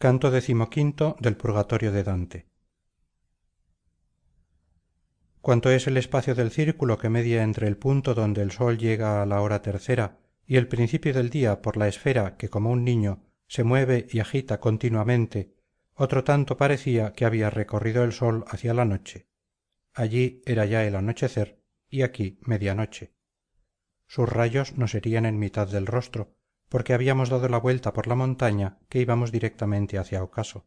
canto del purgatorio de dante. Cuanto es el espacio del círculo que media entre el punto donde el sol llega a la hora tercera y el principio del día por la esfera que como un niño se mueve y agita continuamente otro tanto parecía que había recorrido el sol hacia la noche. Allí era ya el anochecer y aquí media noche sus rayos nos herían en mitad del rostro porque habíamos dado la vuelta por la montaña que íbamos directamente hacia ocaso.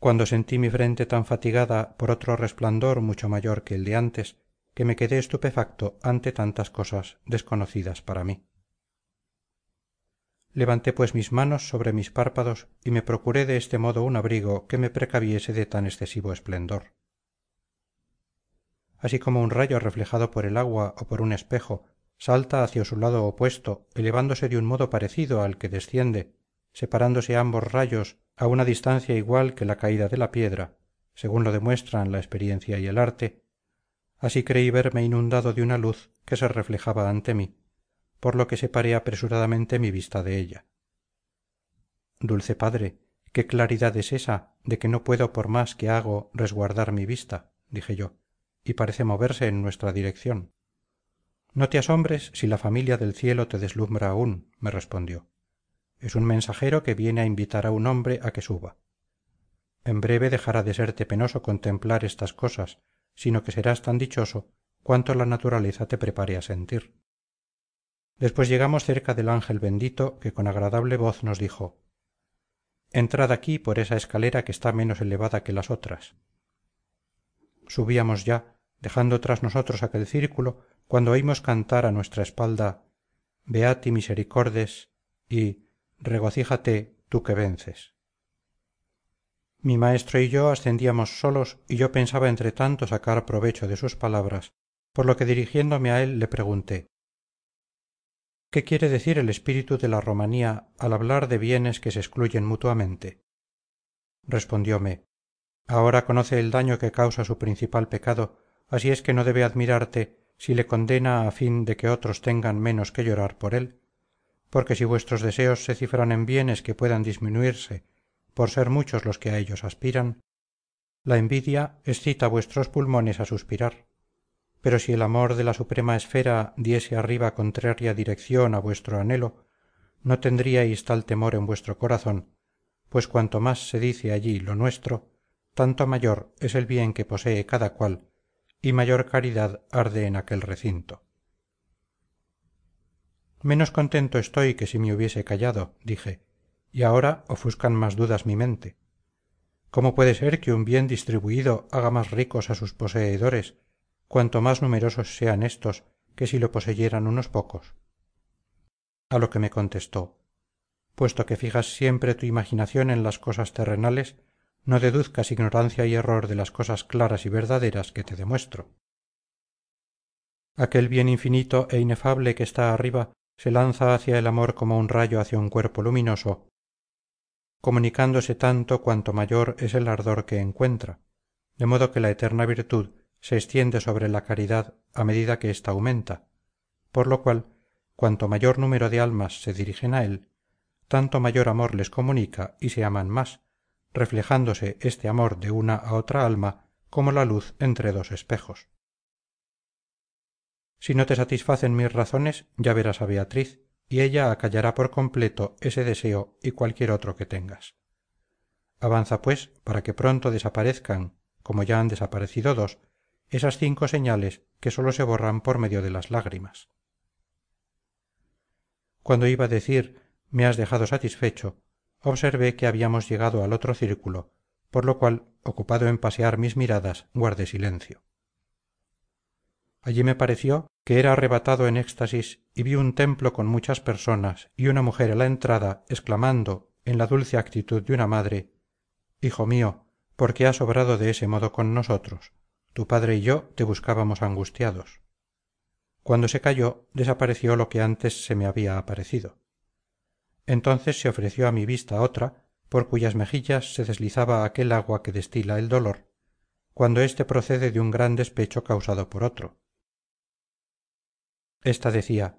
Cuando sentí mi frente tan fatigada por otro resplandor mucho mayor que el de antes que me quedé estupefacto ante tantas cosas desconocidas para mí. Levanté pues mis manos sobre mis párpados y me procuré de este modo un abrigo que me precaviese de tan excesivo esplendor. Así como un rayo reflejado por el agua o por un espejo salta hacia su lado opuesto elevándose de un modo parecido al que desciende separándose ambos rayos a una distancia igual que la caída de la piedra según lo demuestran la experiencia y el arte. Así creí verme inundado de una luz que se reflejaba ante mí por lo que separé apresuradamente mi vista de ella. Dulce padre qué claridad es esa de que no puedo por más que hago resguardar mi vista dije yo y parece moverse en nuestra dirección no te asombres si la familia del cielo te deslumbra aún me respondió. Es un mensajero que viene a invitar a un hombre a que suba. En breve dejará de serte penoso contemplar estas cosas sino que serás tan dichoso cuanto la naturaleza te prepare a sentir. Después llegamos cerca del ángel bendito que con agradable voz nos dijo entrad aquí por esa escalera que está menos elevada que las otras subíamos ya dejando tras nosotros aquel círculo cuando oímos cantar a nuestra espalda beati misericordes y regocíjate tú que vences. Mi maestro y yo ascendíamos solos y yo pensaba entre tanto sacar provecho de sus palabras por lo que dirigiéndome a él le pregunté qué quiere decir el espíritu de la romanía al hablar de bienes que se excluyen mutuamente respondióme ahora conoce el daño que causa su principal pecado así es que no debe admirarte si le condena a fin de que otros tengan menos que llorar por él porque si vuestros deseos se cifran en bienes que puedan disminuirse por ser muchos los que a ellos aspiran la envidia excita vuestros pulmones a suspirar. Pero si el amor de la suprema esfera diese arriba contraria dirección a vuestro anhelo no tendríais tal temor en vuestro corazón pues cuanto más se dice allí lo nuestro tanto mayor es el bien que posee cada cual y mayor caridad arde en aquel recinto. Menos contento estoy que si me hubiese callado dije y ahora ofuscan más dudas mi mente. Cómo puede ser que un bien distribuido haga más ricos a sus poseedores cuanto más numerosos sean éstos que si lo poseyeran unos pocos a lo que me contestó puesto que fijas siempre tu imaginación en las cosas terrenales no deduzcas ignorancia y error de las cosas claras y verdaderas que te demuestro. Aquel bien infinito e inefable que está arriba se lanza hacia el amor como un rayo hacia un cuerpo luminoso comunicándose tanto cuanto mayor es el ardor que encuentra de modo que la eterna virtud se extiende sobre la caridad a medida que ésta aumenta por lo cual cuanto mayor número de almas se dirigen a él tanto mayor amor les comunica y se aman más reflejándose este amor de una a otra alma como la luz entre dos espejos. Si no te satisfacen mis razones ya verás a beatriz y ella acallará por completo ese deseo y cualquier otro que tengas. Avanza pues para que pronto desaparezcan como ya han desaparecido dos esas cinco señales que sólo se borran por medio de las lágrimas. Cuando iba a decir me has dejado satisfecho observé que habíamos llegado al otro círculo por lo cual ocupado en pasear mis miradas guardé silencio. Allí me pareció que era arrebatado en éxtasis y vi un templo con muchas personas y una mujer a la entrada exclamando en la dulce actitud de una madre hijo mío por qué has obrado de ese modo con nosotros tu padre y yo te buscábamos angustiados cuando se calló desapareció lo que antes se me había aparecido entonces se ofreció a mi vista otra por cuyas mejillas se deslizaba aquel agua que destila el dolor cuando éste procede de un gran despecho causado por otro. Esta decía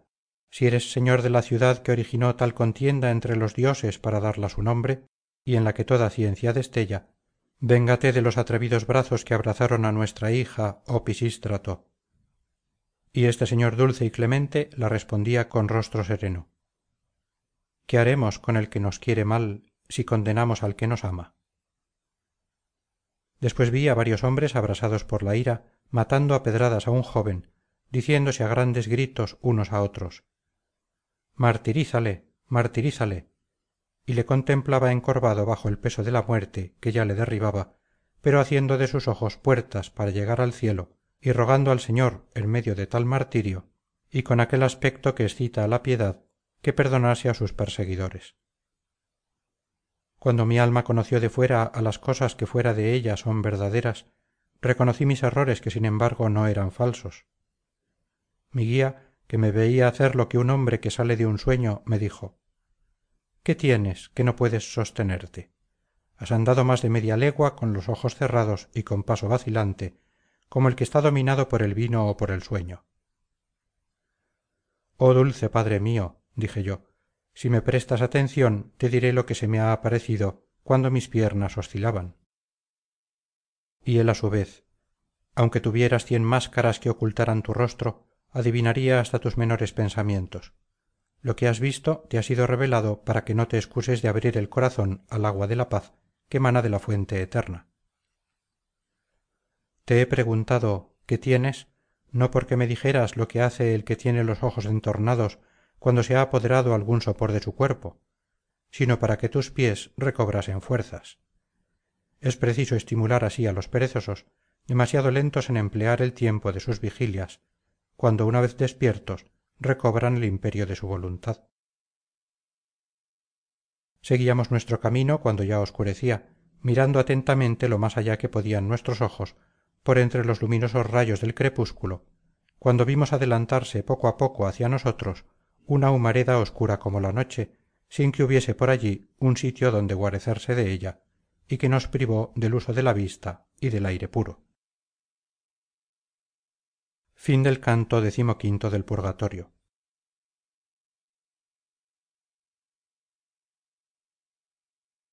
si eres señor de la ciudad que originó tal contienda entre los dioses para darla su nombre y en la que toda ciencia destella véngate de los atrevidos brazos que abrazaron a nuestra hija oh pisístrato y este señor dulce y clemente la respondía con rostro sereno qué haremos con el que nos quiere mal si condenamos al que nos ama después vi a varios hombres abrasados por la ira matando a pedradas a un joven diciéndose a grandes gritos unos a otros martirízale martirízale y le contemplaba encorvado bajo el peso de la muerte que ya le derribaba pero haciendo de sus ojos puertas para llegar al cielo y rogando al señor en medio de tal martirio y con aquel aspecto que excita a la piedad que perdonase a sus perseguidores. Cuando mi alma conoció de fuera a las cosas que fuera de ella son verdaderas reconocí mis errores que sin embargo no eran falsos. Mi guía que me veía hacer lo que un hombre que sale de un sueño me dijo qué tienes que no puedes sostenerte has andado más de media legua con los ojos cerrados y con paso vacilante como el que está dominado por el vino o por el sueño. Oh dulce padre mío dije yo. Si me prestas atención te diré lo que se me ha aparecido cuando mis piernas oscilaban. Y él a su vez aunque tuvieras cien máscaras que ocultaran tu rostro adivinaría hasta tus menores pensamientos. Lo que has visto te ha sido revelado para que no te excuses de abrir el corazón al agua de la paz que mana de la fuente eterna. Te he preguntado qué tienes no porque me dijeras lo que hace el que tiene los ojos entornados cuando se ha apoderado algún sopor de su cuerpo sino para que tus pies recobrasen fuerzas. Es preciso estimular así a los perezosos demasiado lentos en emplear el tiempo de sus vigilias cuando una vez despiertos recobran el imperio de su voluntad. Seguíamos nuestro camino cuando ya oscurecía mirando atentamente lo más allá que podían nuestros ojos por entre los luminosos rayos del crepúsculo cuando vimos adelantarse poco a poco hacia nosotros una humareda oscura como la noche sin que hubiese por allí un sitio donde guarecerse de ella y que nos privó del uso de la vista y del aire puro